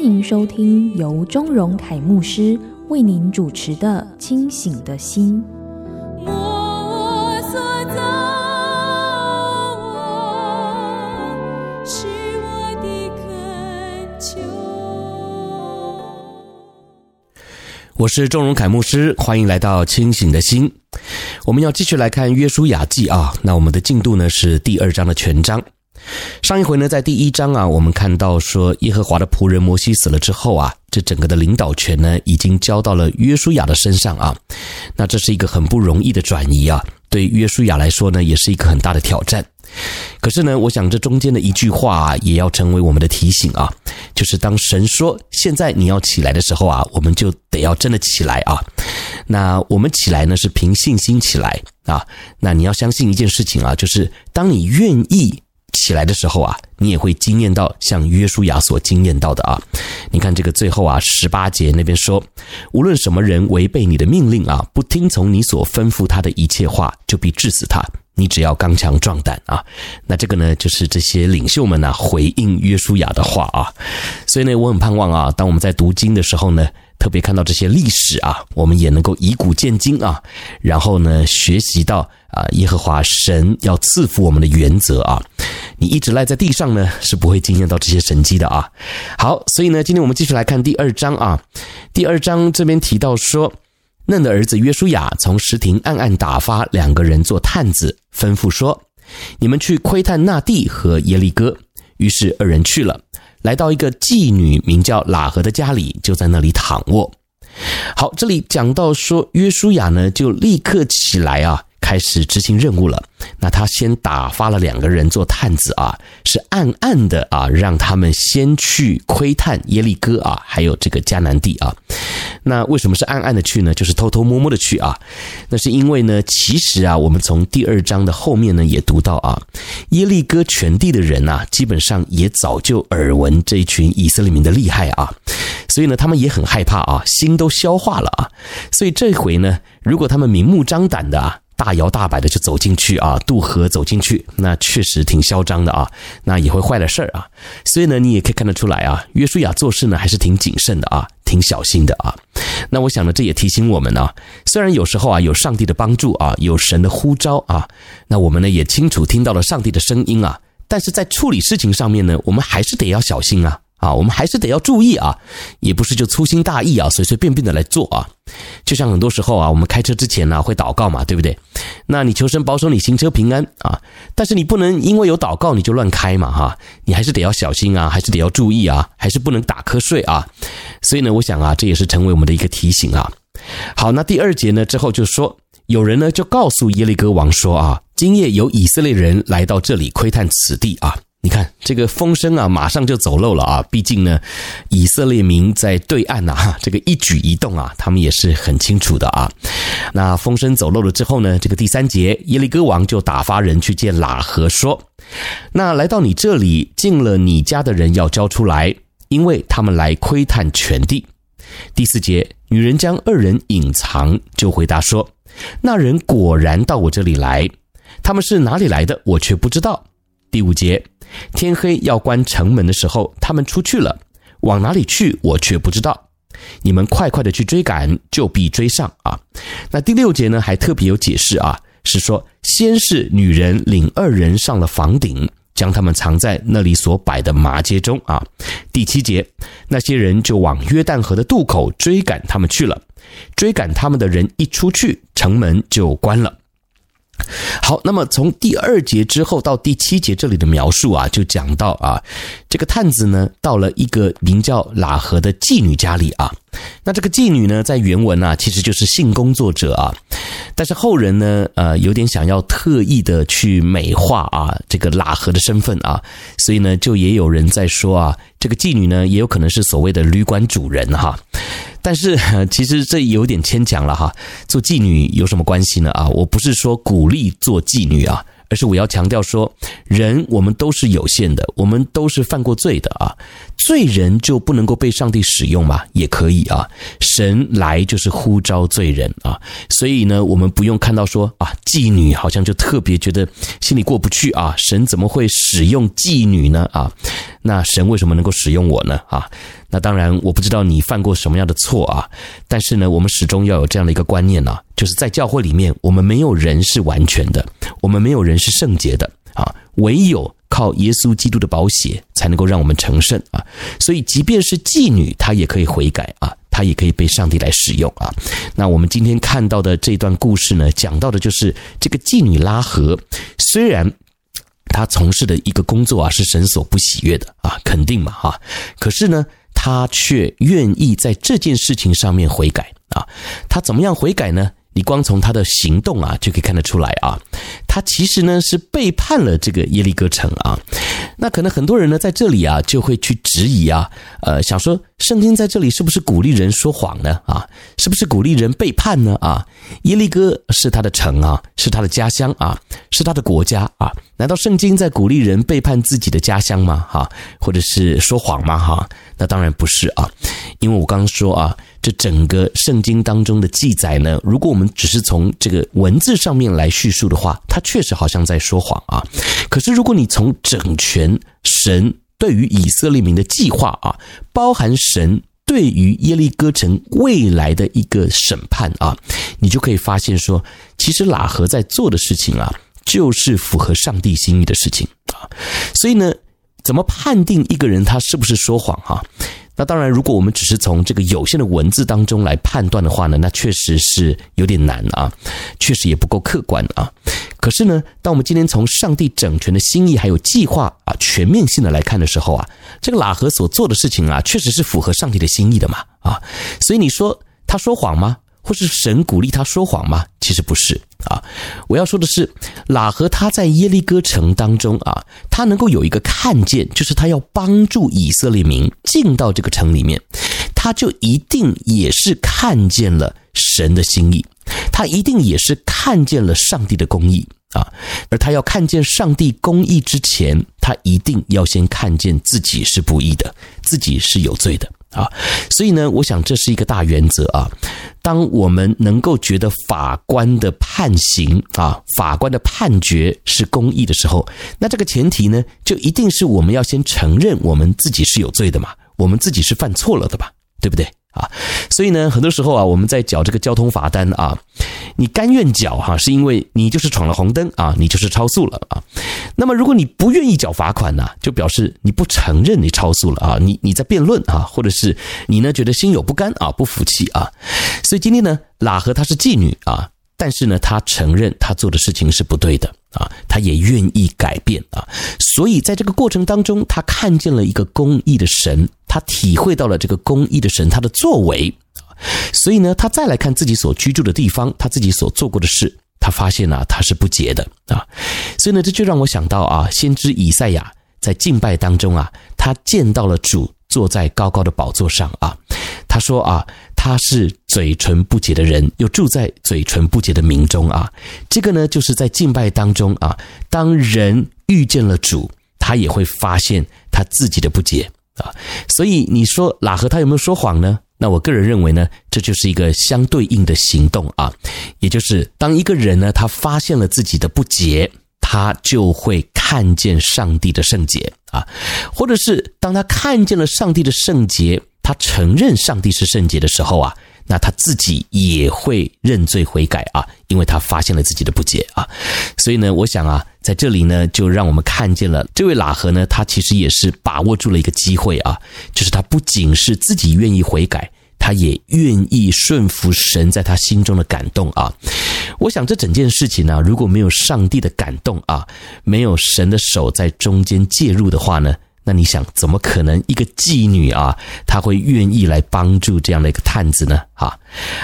欢迎收听由钟荣凯牧师为您主持的《清醒的心》。我是钟荣凯牧师，欢迎来到清醒的心。我们要继续来看《约书亚记》啊，那我们的进度呢是第二章的全章。上一回呢，在第一章啊，我们看到说耶和华的仆人摩西死了之后啊，这整个的领导权呢，已经交到了约书亚的身上啊。那这是一个很不容易的转移啊，对约书亚来说呢，也是一个很大的挑战。可是呢，我想这中间的一句话啊，也要成为我们的提醒啊，就是当神说现在你要起来的时候啊，我们就得要真的起来啊。那我们起来呢，是凭信心起来啊。那你要相信一件事情啊，就是当你愿意起来的时候啊，你也会惊艳到像约书亚所惊艳到的啊。你看这个最后啊，十八节那边说，无论什么人违背你的命令啊，不听从你所吩咐他的一切话，就必治死他。你只要刚强壮胆啊，那这个呢，就是这些领袖们呢、回应约书亚的话啊，所以呢，我很盼望啊，当我们在读经的时候呢，特别看到这些历史啊，我们也能够以古鉴今啊，然后呢，学习到啊，耶和华神要赐福我们的原则啊，你一直赖在地上呢，是不会经验到这些神迹的啊。好，所以呢，今天我们继续来看第二章啊，第二章这边提到说。嫩的儿子约书亚从石亭暗暗打发两个人做探子，吩咐说：“你们去窥探那地和耶利哥。”于是二人去了，来到一个妓女名叫喇合的家里，就在那里躺卧。好，这里讲到说约书亚呢，就立刻起来啊。开始执行任务了。那他先打发了两个人做探子啊，是暗暗的啊，让他们先去窥探耶利哥啊，还有这个迦南地啊。那为什么是暗暗的去呢？就是偷偷摸摸的去啊。那是因为呢，其实啊，我们从第二章的后面呢也读到啊，耶利哥全地的人啊，基本上也早就耳闻这一群以色列民的厉害啊，所以呢，他们也很害怕啊，心都消化了啊。所以这回呢，如果他们明目张胆的啊。大摇大摆的就走进去啊，渡河走进去，那确实挺嚣张的啊，那也会坏了事儿啊。所以呢，你也可以看得出来啊，约书亚做事呢还是挺谨慎的啊，挺小心的啊。那我想呢，这也提醒我们啊，虽然有时候啊有上帝的帮助啊，有神的呼召啊，那我们呢也清楚听到了上帝的声音啊，但是在处理事情上面呢，我们还是得要小心啊。啊，我们还是得要注意啊，也不是就粗心大意啊，随随便便的来做啊。就像很多时候啊，我们开车之前呢会祷告嘛，对不对？那你求神保守你行车平安啊，但是你不能因为有祷告你就乱开嘛，哈，你还是得要小心啊，还是得要注意啊，还是不能打瞌睡啊。所以呢，我想啊，这也是成为我们的一个提醒啊。好，那第二节呢之后就说，有人呢就告诉耶利哥王说啊，今夜有以色列人来到这里窥探此地啊。你看这个风声啊，马上就走漏了啊！毕竟呢，以色列民在对岸呐，哈，这个一举一动啊，他们也是很清楚的啊。那风声走漏了之后呢，这个第三节，耶利哥王就打发人去见喇合，说：“那来到你这里进了你家的人要交出来，因为他们来窥探全地。”第四节，女人将二人隐藏，就回答说：“那人果然到我这里来，他们是哪里来的，我却不知道。”第五节。天黑要关城门的时候，他们出去了，往哪里去，我却不知道。你们快快的去追赶，就必追上啊。那第六节呢，还特别有解释啊，是说先是女人领二人上了房顶，将他们藏在那里所摆的麻街中啊。第七节，那些人就往约旦河的渡口追赶他们去了，追赶他们的人一出去，城门就关了。好，那么从第二节之后到第七节这里的描述啊，就讲到啊，这个探子呢到了一个名叫喇合的妓女家里啊。那这个妓女呢，在原文啊，其实就是性工作者啊。但是后人呢，呃，有点想要特意的去美化啊，这个喇合的身份啊，所以呢，就也有人在说啊，这个妓女呢，也有可能是所谓的旅馆主人哈。但是其实这有点牵强了哈，做妓女有什么关系呢？啊，我不是说鼓励做妓女啊。而是我要强调说，人我们都是有限的，我们都是犯过罪的啊。罪人就不能够被上帝使用吗？也可以啊。神来就是呼召罪人啊，所以呢，我们不用看到说啊，妓女好像就特别觉得心里过不去啊。神怎么会使用妓女呢？啊，那神为什么能够使用我呢？啊？那当然，我不知道你犯过什么样的错啊，但是呢，我们始终要有这样的一个观念啊，就是在教会里面，我们没有人是完全的，我们没有人是圣洁的啊，唯有靠耶稣基督的宝血才能够让我们成圣啊。所以，即便是妓女，她也可以悔改啊，她也可以被上帝来使用啊。那我们今天看到的这段故事呢，讲到的就是这个妓女拉合，虽然。她从事的一个工作啊，是神所不喜悦的啊，肯定嘛哈。可是呢，她却愿意在这件事情上面悔改啊。她怎么样悔改呢？你光从他的行动啊，就可以看得出来啊。他其实呢是背叛了这个耶利哥城啊。那可能很多人呢在这里啊就会去质疑啊，呃，想说圣经在这里是不是鼓励人说谎呢？啊，是不是鼓励人背叛呢？啊，耶利哥是他的城啊，是他的家乡啊，是他的国家啊。难道圣经在鼓励人背叛自己的家乡吗？哈，或者是说谎吗？哈，那当然不是啊，因为我刚刚说啊，这整个圣经当中的记载呢，如果我们只是从这个文字上面来叙述的话，它确实好像在说谎啊。可是如果你从整全神对于以色列民的计划啊，包含神对于耶利哥城未来的一个审判啊，你就可以发现说，其实喇合在做的事情啊。就是符合上帝心意的事情啊，所以呢，怎么判定一个人他是不是说谎哈？那当然，如果我们只是从这个有限的文字当中来判断的话呢，那确实是有点难啊，确实也不够客观啊。可是呢，当我们今天从上帝整全的心意还有计划啊，全面性的来看的时候啊，这个喇合所做的事情啊，确实是符合上帝的心意的嘛啊。所以你说他说谎吗？或是神鼓励他说谎吗？其实不是啊。我要说的是，喇合他在耶利哥城当中啊，他能够有一个看见，就是他要帮助以色列民进到这个城里面，他就一定也是看见了神的心意，他一定也是看见了上帝的公义啊。而他要看见上帝公义之前，他一定要先看见自己是不义的，自己是有罪的。啊，所以呢，我想这是一个大原则啊。当我们能够觉得法官的判刑啊，法官的判决是公义的时候，那这个前提呢，就一定是我们要先承认我们自己是有罪的嘛，我们自己是犯错了的吧，对不对？啊，所以呢，很多时候啊，我们在缴这个交通罚单啊，你甘愿缴哈，是因为你就是闯了红灯啊，你就是超速了啊。那么，如果你不愿意缴罚款呢，就表示你不承认你超速了啊，你你在辩论啊，或者是你呢觉得心有不甘啊，不服气啊。所以今天呢，喇合她是妓女啊。但是呢，她承认她做的事情是不对的啊，他也愿意改变啊，所以在这个过程当中，他看见了一个公义的神，他体会到了这个公义的神他的作为，所以呢，他再来看自己所居住的地方，他自己所做过的事，他发现啊，他是不洁的。啊，所以呢，这就让我想到啊，先知以赛亚在敬拜当中啊，他见到了主坐在高高的宝座上啊，他说啊。他是嘴唇不洁的人，又住在嘴唇不洁的民中啊。这个呢，就是在敬拜当中啊，当人遇见了主，他也会发现他自己的不洁啊。所以你说喇合他有没有说谎呢？那我个人认为呢，这就是一个相对应的行动啊，也就是当一个人呢，他发现了自己的不洁，他就会看见上帝的圣洁啊，或者是当他看见了上帝的圣洁。他承认上帝是圣洁的时候啊，那他自己也会认罪悔改啊，因为他发现了自己的不洁啊。所以呢，我想啊，在这里呢，就让我们看见了这位喇合呢，他其实也是把握住了一个机会啊，就是他不仅是自己愿意悔改，他也愿意顺服神在他心中的感动啊。我想这整件事情呢、如果没有上帝的感动啊，没有神的手在中间介入的话呢，那你想，怎么可能一个妓女啊，她会愿意来帮助这样的一个探子呢？哈，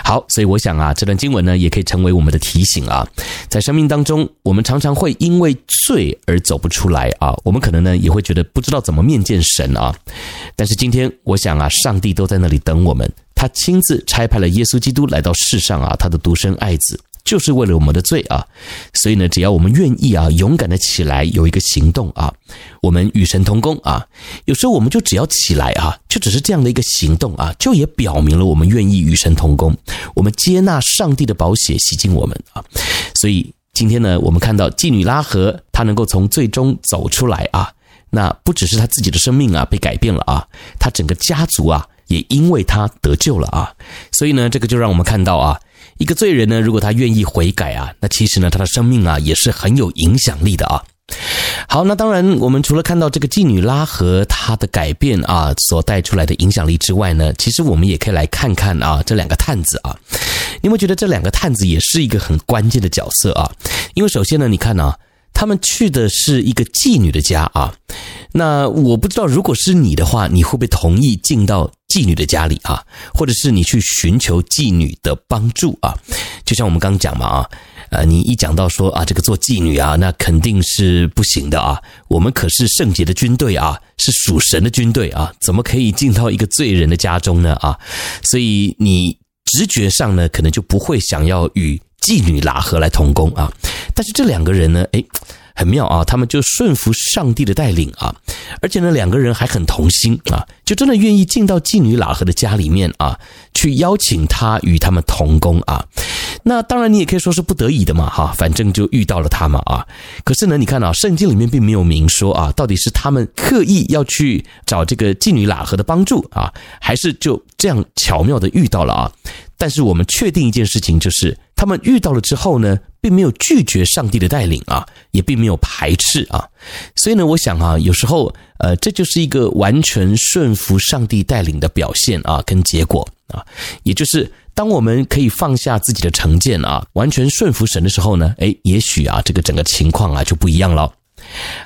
好，所以我想啊，这段经文呢，也可以成为我们的提醒啊，在生命当中，我们常常会因为罪而走不出来啊，我们可能呢也会觉得不知道怎么面见神啊。但是今天，我想啊，上帝都在那里等我们，他亲自差派了耶稣基督来到世上啊，他的独生爱子。就是为了我们的罪啊，所以呢，只要我们愿意啊，勇敢的起来，有一个行动啊，我们与神同工啊。有时候我们就只要起来啊，就只是这样的一个行动啊，就也表明了我们愿意与神同工，我们接纳上帝的宝血洗净我们啊。所以今天呢，我们看到妓女拉合她能够从最终走出来啊，那不只是她自己的生命啊被改变了啊，她整个家族啊也因为她得救了啊。所以呢，这个就让我们看到啊。一个罪人呢，如果他愿意悔改啊，那其实呢，他的生命啊也是很有影响力的啊。好，那当然，我们除了看到这个妓女拉和她的改变啊，所带出来的影响力之外呢，其实我们也可以来看看啊，这两个探子啊，你有没有觉得这两个探子也是一个很关键的角色啊？因为首先呢，你看啊，他们去的是一个妓女的家啊。那我不知道，如果是你的话，你会不会同意进到妓女的家里啊？或者是你去寻求妓女的帮助啊？就像我们刚讲嘛啊，呃，你一讲到说啊，这个做妓女啊，那肯定是不行的啊。我们可是圣洁的军队啊，是属神的军队啊，怎么可以进到一个罪人的家中呢啊？所以你直觉上呢，可能就不会想要与妓女拉合来同工啊。但是这两个人呢，诶。很妙啊，他们就顺服上帝的带领啊，而且呢，两个人还很同心啊，就真的愿意进到妓女喇合的家里面啊，去邀请他与他们同工啊。那当然，你也可以说是不得已的嘛，哈，反正就遇到了他嘛啊。可是呢，你看啊，圣经里面并没有明说啊，到底是他们刻意要去找这个妓女喇合的帮助啊，还是就这样巧妙的遇到了啊？但是我们确定一件事情，就是他们遇到了之后呢，并没有拒绝上帝的带领啊，也并没有排斥啊。所以呢，我想啊，有时候呃，这就是一个完全顺服上帝带领的表现啊，跟结果啊，也就是当我们可以放下自己的成见啊，完全顺服神的时候呢，诶，也许啊，这个整个情况啊就不一样了。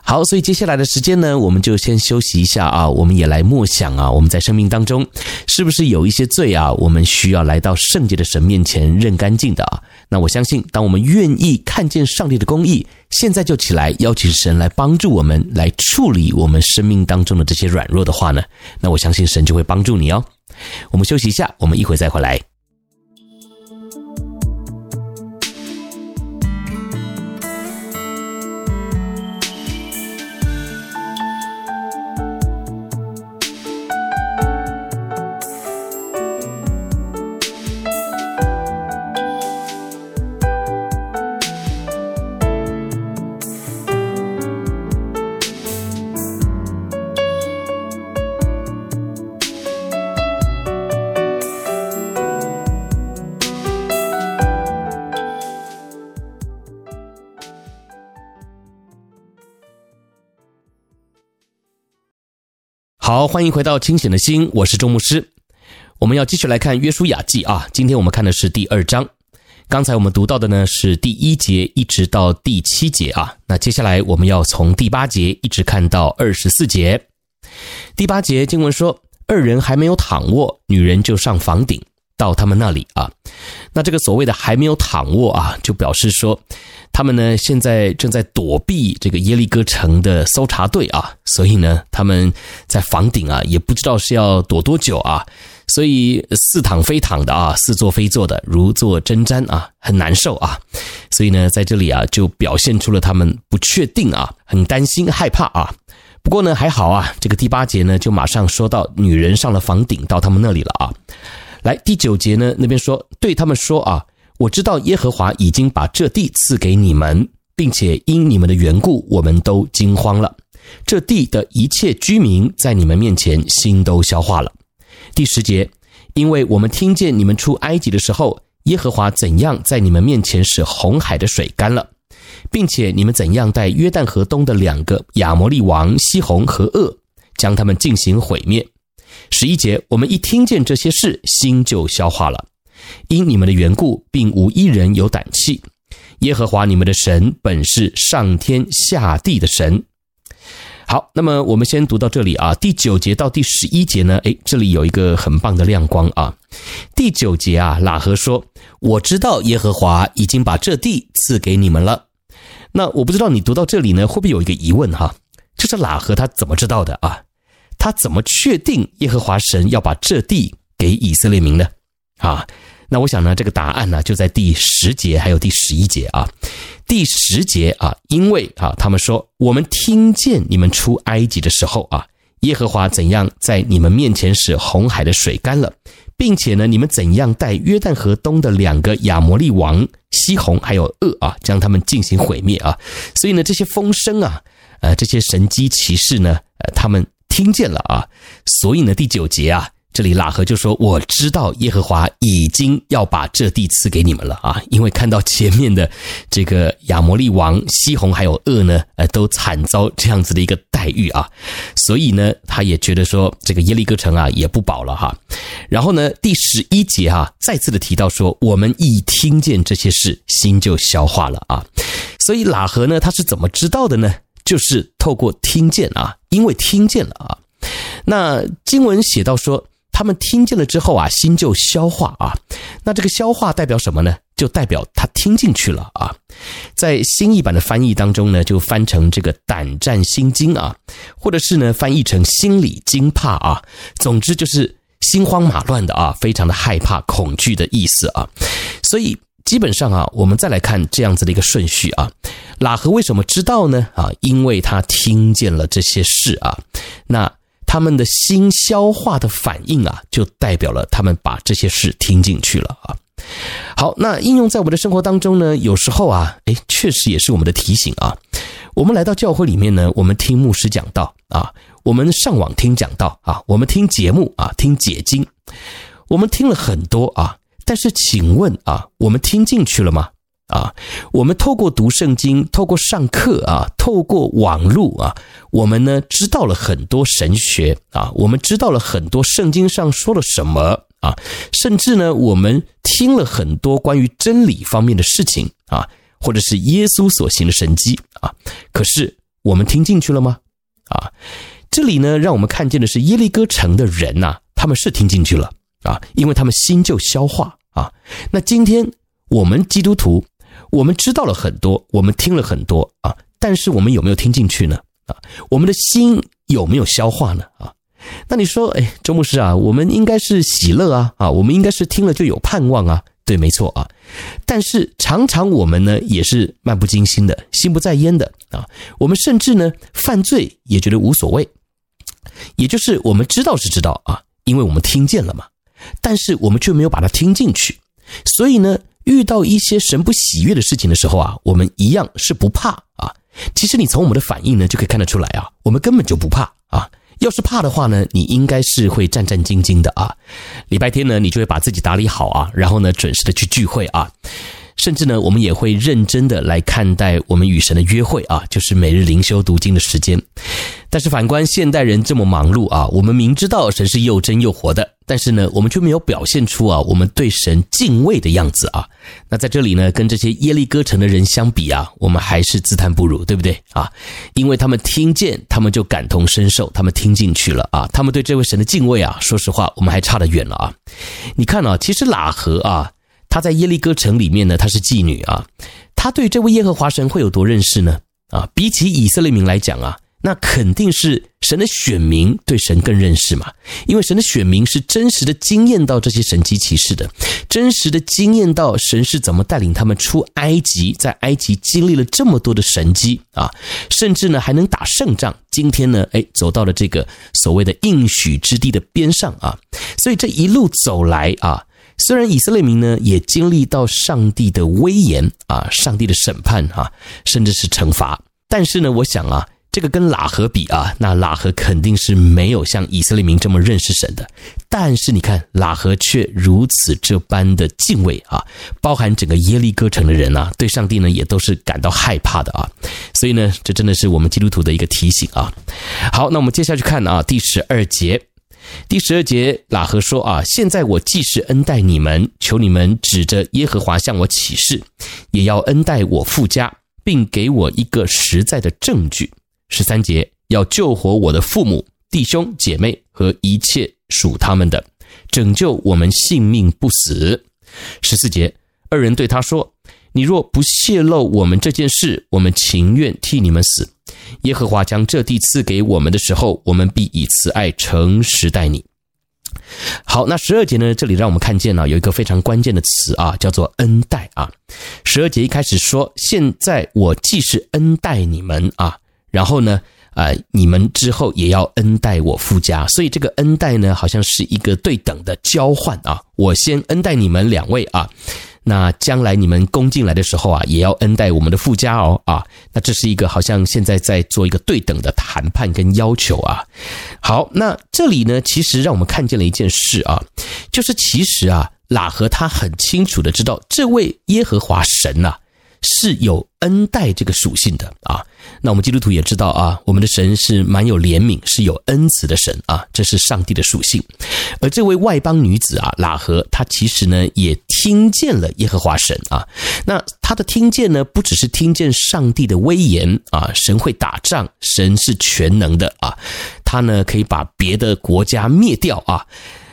好，所以接下来的时间呢，我们就先休息一下啊。我们也来默想啊，我们在生命当中是不是有一些罪啊？我们需要来到圣洁的神面前认干净的啊。那我相信，当我们愿意看见上帝的公义，现在就起来邀请神来帮助我们，来处理我们生命当中的这些软弱的话呢，那我相信神就会帮助你哦。我们休息一下，我们一会再回来。好，欢迎回到清醒的心，我是周牧师。我们要继续来看《约书亚记》啊，今天我们看的是第二章。刚才我们读到的呢是第一节一直到第七节啊，那接下来我们要从第八节一直看到二十四节。第八节经文说，二人还没有躺卧，女人就上房顶到他们那里啊。那这个所谓的还没有躺卧啊，就表示说。他们呢，现在正在躲避这个耶利哥城的搜查队啊，所以呢，他们在房顶啊，也不知道是要躲多久啊，所以似躺非躺的啊，似坐非坐的，如坐针毡啊，很难受啊。所以呢，在这里啊，就表现出了他们不确定啊，很担心、害怕啊。不过呢，还好啊，这个第八节呢，就马上说到女人上了房顶到他们那里了啊。来，第九节呢，那边说对他们说啊。我知道耶和华已经把这地赐给你们，并且因你们的缘故，我们都惊慌了。这地的一切居民在你们面前心都消化了。第十节，因为我们听见你们出埃及的时候，耶和华怎样在你们面前使红海的水干了，并且你们怎样带约旦河东的两个亚摩利王西宏和噩，将他们进行毁灭。十一节，我们一听见这些事，心就消化了。因你们的缘故，并无一人有胆气。耶和华你们的神本是上天下地的神。好，那么我们先读到这里啊。第九节到第十一节呢，诶，这里有一个很棒的亮光啊。第九节啊，喇合说：“我知道耶和华已经把这地赐给你们了。”那我不知道你读到这里呢，会不会有一个疑问哈？就是喇合他怎么知道的啊？他怎么确定耶和华神要把这地给以色列民呢？啊？那我想呢，这个答案呢就在第十节还有第十一节啊。第十节啊，因为啊，他们说我们听见你们出埃及的时候啊，耶和华怎样在你们面前使红海的水干了，并且呢，你们怎样带约旦河东的两个亚摩利王西宏还有噩啊，将他们进行毁灭啊。所以呢，这些风声啊，呃，这些神机骑士呢，呃，他们听见了啊。所以呢，第九节啊。这里喇合就说：“我知道耶和华已经要把这地赐给你们了啊，因为看到前面的这个亚摩利王西宏还有噩呢，呃，都惨遭这样子的一个待遇啊，所以呢，他也觉得说这个耶利哥城啊也不保了哈。然后呢，第十一节哈再次的提到说，我们一听见这些事，心就消化了啊。所以喇合呢，他是怎么知道的呢？就是透过听见啊，因为听见了啊。那经文写到说。”他们听见了之后啊，心就消化啊。那这个消化代表什么呢？就代表他听进去了啊。在新译版的翻译当中呢，就翻成这个胆战心惊啊，或者是呢翻译成心里惊怕啊。总之就是心慌马乱的啊，非常的害怕、恐惧的意思啊。所以基本上啊，我们再来看这样子的一个顺序啊。喇合为什么知道呢？啊，因为他听见了这些事啊。那。他们的心消化的反应啊，就代表了他们把这些事听进去了啊。好，那应用在我们的生活当中呢，有时候啊，诶，确实也是我们的提醒啊。我们来到教会里面呢，我们听牧师讲道啊，我们上网听讲道啊，我们听节目啊，听解经，我们听了很多啊，但是请问啊，我们听进去了吗？啊，我们透过读圣经，透过上课啊，透过网络啊，我们呢知道了很多神学啊，我们知道了很多圣经上说了什么啊，甚至呢，我们听了很多关于真理方面的事情啊，或者是耶稣所行的神迹啊。可是我们听进去了吗？啊，这里呢，让我们看见的是耶利哥城的人呐，他们是听进去了啊，因为他们心就消化啊。那今天我们基督徒。我们知道了很多，我们听了很多啊，但是我们有没有听进去呢？啊，我们的心有没有消化呢？啊，那你说，哎，周牧师啊，我们应该是喜乐啊，啊，我们应该是听了就有盼望啊，对，没错啊。但是常常我们呢也是漫不经心的，心不在焉的啊，我们甚至呢犯罪也觉得无所谓，也就是我们知道是知道啊，因为我们听见了嘛，但是我们却没有把它听进去，所以呢。遇到一些神不喜悦的事情的时候啊，我们一样是不怕啊。其实你从我们的反应呢，就可以看得出来啊，我们根本就不怕啊。要是怕的话呢，你应该是会战战兢兢的啊。礼拜天呢，你就会把自己打理好啊，然后呢，准时的去聚会啊。甚至呢，我们也会认真的来看待我们与神的约会啊，就是每日灵修读经的时间。但是反观现代人这么忙碌啊，我们明知道神是又真又活的，但是呢，我们却没有表现出啊我们对神敬畏的样子啊。那在这里呢，跟这些耶利哥城的人相比啊，我们还是自叹不如，对不对啊？因为他们听见，他们就感同身受，他们听进去了啊，他们对这位神的敬畏啊，说实话，我们还差得远了啊。你看啊，其实喇合啊。她在耶利哥城里面呢，她是妓女啊。她对这位耶和华神会有多认识呢？啊，比起以色列民来讲啊，那肯定是神的选民对神更认识嘛。因为神的选民是真实的经验到这些神迹奇事的，真实的经验到神是怎么带领他们出埃及，在埃及经历了这么多的神迹啊，甚至呢还能打胜仗。今天呢，哎，走到了这个所谓的应许之地的边上啊，所以这一路走来啊。虽然以色列民呢也经历到上帝的威严啊，上帝的审判啊，甚至是惩罚，但是呢，我想啊，这个跟喇合比啊，那喇合肯定是没有像以色列民这么认识神的。但是你看，喇合却如此这般的敬畏啊，包含整个耶利哥城的人啊，对上帝呢也都是感到害怕的啊。所以呢，这真的是我们基督徒的一个提醒啊。好，那我们接下去看啊，第十二节。第十二节，喇合说啊，现在我既是恩待你们，求你们指着耶和华向我起誓，也要恩待我父家，并给我一个实在的证据。十三节，要救活我的父母、弟兄、姐妹和一切属他们的，拯救我们性命不死。十四节，二人对他说：“你若不泄露我们这件事，我们情愿替你们死。耶和华将这地赐给我们的时候，我们必以慈爱诚实待你。”好，那十二节呢？这里让我们看见了有一个非常关键的词啊，叫做恩待啊。十二节一开始说：“现在我既是恩待你们啊。”然后呢，呃，你们之后也要恩待我父家，所以这个恩待呢，好像是一个对等的交换啊。我先恩待你们两位啊，那将来你们攻进来的时候啊，也要恩待我们的父家哦啊。那这是一个好像现在在做一个对等的谈判跟要求啊。好，那这里呢，其实让我们看见了一件事啊，就是其实啊，喇合他很清楚的知道，这位耶和华神呐、是有恩待这个属性的啊，那我们基督徒也知道啊，我们的神是蛮有怜悯、是有恩慈的神啊，这是上帝的属性。而这位外邦女子啊，喇合，她其实呢也听见了耶和华神啊，那他的听见呢，不只是听见上帝的威严啊，神会打仗，神是全能的啊，他呢可以把别的国家灭掉啊。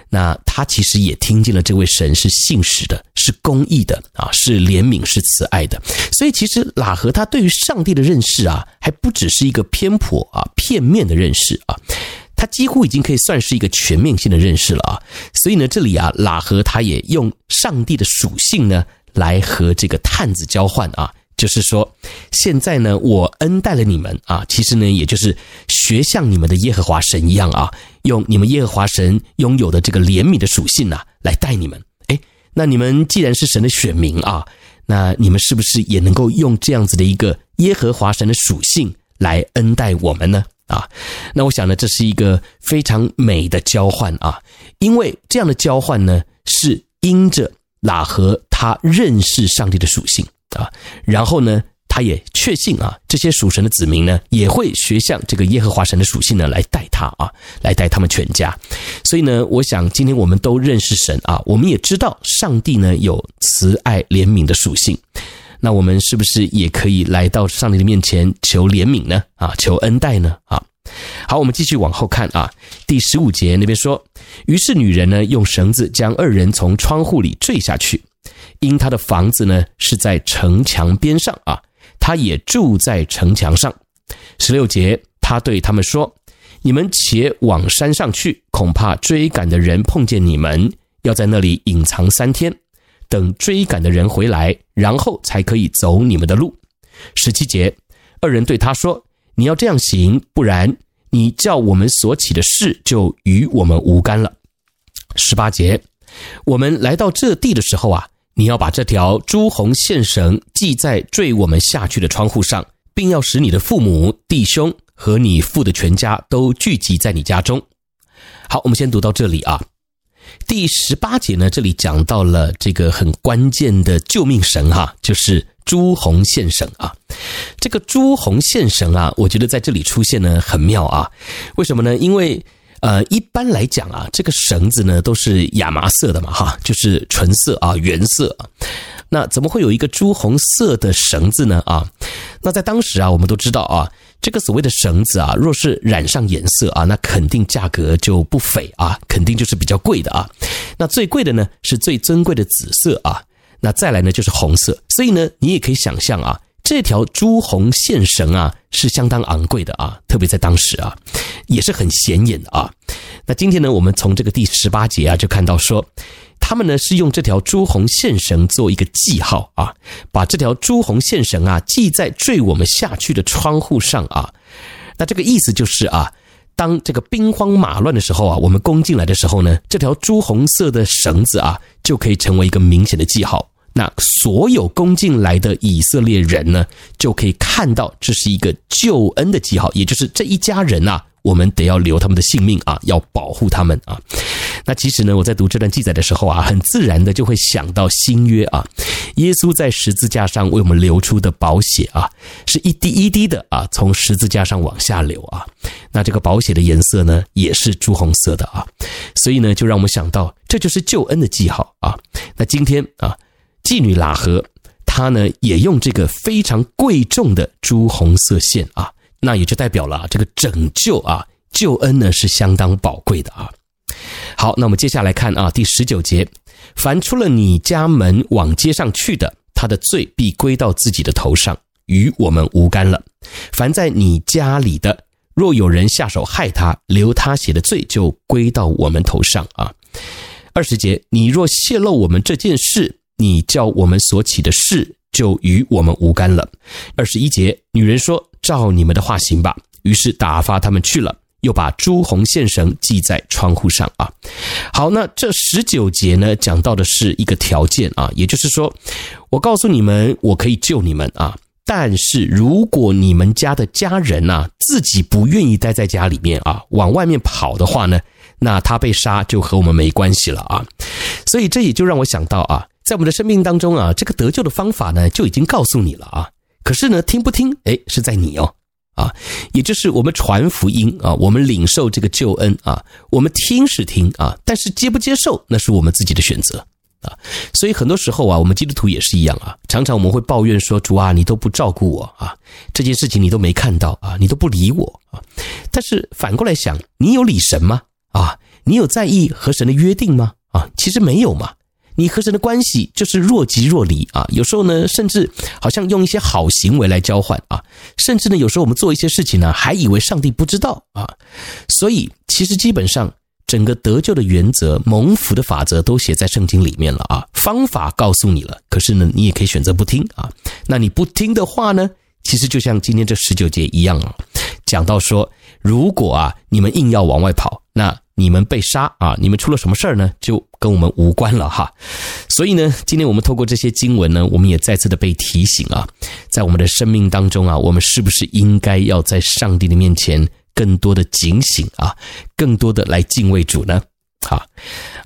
那他其实也听见了这位神是信实的，是公义的啊，是怜悯，是慈爱的。所以其实喇合他对于上帝的认识啊，还不只是一个偏颇啊、片面的认识啊，他几乎已经可以算是一个全面性的认识了啊。所以呢，这里啊，喇合他也用上帝的属性呢，来和这个探子交换啊。就是说，现在呢，我恩待了你们啊，其实呢，也就是学像你们的耶和华神一样啊，用你们耶和华神拥有的这个怜悯的属性呐，来待你们。诶，那你们既然是神的选民啊，那你们是不是也能够用这样子的一个耶和华神的属性来恩待我们呢？啊，那我想呢，这是一个非常美的交换啊，因为这样的交换呢，是因着喇合他认识上帝的属性。啊，然后呢，他也确信啊，这些属神的子民呢，也会学像这个耶和华神的属性呢，来带他啊，来带他们全家。所以呢，我想今天我们都认识神啊，我们也知道上帝呢有慈爱怜悯的属性。那我们是不是也可以来到上帝的面前求怜悯呢？啊，求恩待呢？啊，好，我们继续往后看啊，第十五节那边说，于是女人呢用绳子将二人从窗户里坠下去。因他的房子呢是在城墙边上啊，他也住在城墙上。十六节，他对他们说：“你们且往山上去，恐怕追赶的人碰见你们，要在那里隐藏三天，等追赶的人回来，然后才可以走你们的路。”十七节，二人对他说：“你要这样行，不然你叫我们所起的事就与我们无干了。”十八节，我们来到这地的时候啊。你要把这条朱红线绳系在坠我们下去的窗户上，并要使你的父母、弟兄和你父的全家都聚集在你家中。好，我们先读到这里啊。第十八节呢，这里讲到了这个很关键的救命绳哈，就是朱红线绳啊。这个朱红线绳啊，我觉得在这里出现呢很妙啊。为什么呢？因为呃，一般来讲啊，这个绳子呢都是亚麻色的嘛，哈，就是纯色啊，原色。那怎么会有一个朱红色的绳子呢？啊，那在当时啊，我们都知道啊，这个所谓的绳子啊，若是染上颜色啊，那肯定价格就不菲啊，肯定就是比较贵的啊。那最贵的呢，是最珍贵的紫色啊，那再来呢就是红色。所以呢，你也可以想象啊。这条朱红线绳啊，是相当昂贵的啊，特别在当时啊，也是很显眼的啊。那今天呢，我们从这个第十八节啊，就看到说，他们呢是用这条朱红线绳做一个记号啊，把这条朱红线绳啊系在坠我们下去的窗户上啊。那这个意思就是啊，当这个兵荒马乱的时候啊，我们攻进来的时候呢，这条朱红色的绳子啊，就可以成为一个明显的记号。那所有攻进来的以色列人呢，就可以看到这是一个救恩的记号，也就是这一家人呐、啊，我们得要留他们的性命啊，要保护他们啊。那其实呢，我在读这段记载的时候啊，很自然的就会想到新约啊，耶稣在十字架上为我们流出的宝血啊，是一滴一滴的啊，从十字架上往下流啊。那这个宝血的颜色呢，也是朱红色的啊。所以呢，就让我们想到，这就是救恩的记号啊。那今天啊，妓女喇合，她呢也用这个非常贵重的朱红色线啊，那也就代表了这个拯救啊，救恩呢是相当宝贵的啊。好，那我们接下来看啊，第十九节，凡出了你家门往街上去的，他的罪必归到自己的头上，与我们无干了。凡在你家里的，若有人下手害他，留他血的罪就归到我们头上啊。二十节，你若泄露我们这件事，你叫我们所起的事就与我们无干了。二十一节，女人说：照你们的话行吧。于是打发他们去了。又把朱红线绳系在窗户上啊。好，那这十九节呢，讲到的是一个条件啊，也就是说，我告诉你们，我可以救你们啊，但是如果你们家的家人呐，自己不愿意待在家里面啊，往外面跑的话呢，那他被杀就和我们没关系了啊。所以这也就让我想到啊，在我们的生命当中啊，这个得救的方法呢，就已经告诉你了啊。可是呢，听不听，诶，是在你哦。啊，也就是我们传福音啊，我们领受这个救恩啊，我们听是听啊，但是接不接受那是我们自己的选择啊。所以很多时候啊，我们基督徒也是一样啊，常常我们会抱怨说：“主啊，你都不照顾我啊，这件事情你都没看到啊，你都不理我啊。”但是反过来想，你有理神吗？啊，你有在意和神的约定吗？啊，其实没有嘛。你和神的关系就是若即若离啊，有时候呢，甚至好像用一些好行为来交换啊，甚至呢，有时候我们做一些事情呢，还以为上帝不知道啊。所以，其实基本上整个得救的原则、蒙福的法则都写在圣经里面了啊，方法告诉你了。可是呢，你也可以选择不听啊。那你不听的话呢，其实就像今天这十九节一样啊，讲到说，如果啊，你们硬要往外跑，那。你们被杀啊！你们出了什么事儿呢？就跟我们无关了哈。所以呢，今天我们透过这些经文呢，我们也再次的被提醒啊，在我们的生命当中啊，我们是不是应该要在上帝的面前更多的警醒啊，更多的来敬畏主呢？好，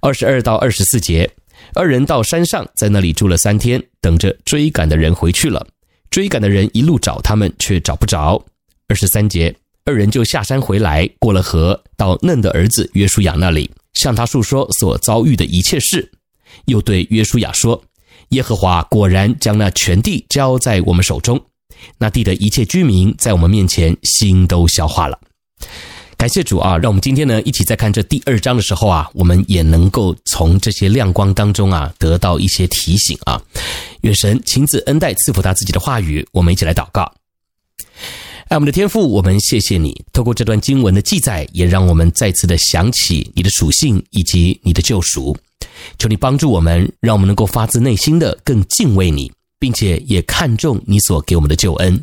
二十二到二十四节，二人到山上，在那里住了三天，等着追赶的人回去了。追赶的人一路找他们，却找不着。二十三节。二人就下山回来，过了河，到嫩的儿子约书亚那里，向他述说所遭遇的一切事，又对约书亚说：“耶和华果然将那全地交在我们手中，那地的一切居民在我们面前心都消化了。”感谢主啊，让我们今天呢一起在看这第二章的时候啊，我们也能够从这些亮光当中啊得到一些提醒啊。愿神亲自恩待赐福他自己的话语，我们一起来祷告。爱我们的天父，我们谢谢你。透过这段经文的记载，也让我们再次的想起你的属性以及你的救赎。求你帮助我们，让我们能够发自内心的更敬畏你，并且也看重你所给我们的救恩。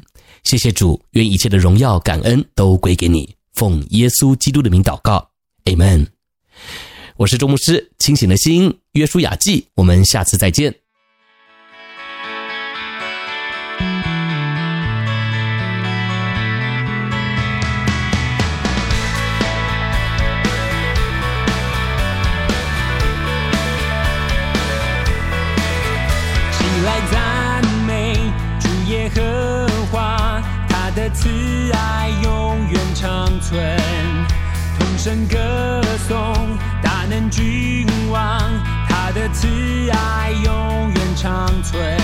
谢谢主，愿一切的荣耀感恩都归给你。奉耶稣基督的名祷告，Amen。我是周牧师，清醒的心，约书亚记。我们下次再见。长存，同声歌颂大能君王，他的慈爱永远长存。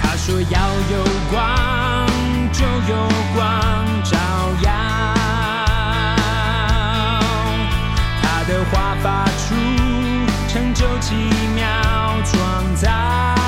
他说要有光，就有光照耀，他的话发出，成就奇妙创造。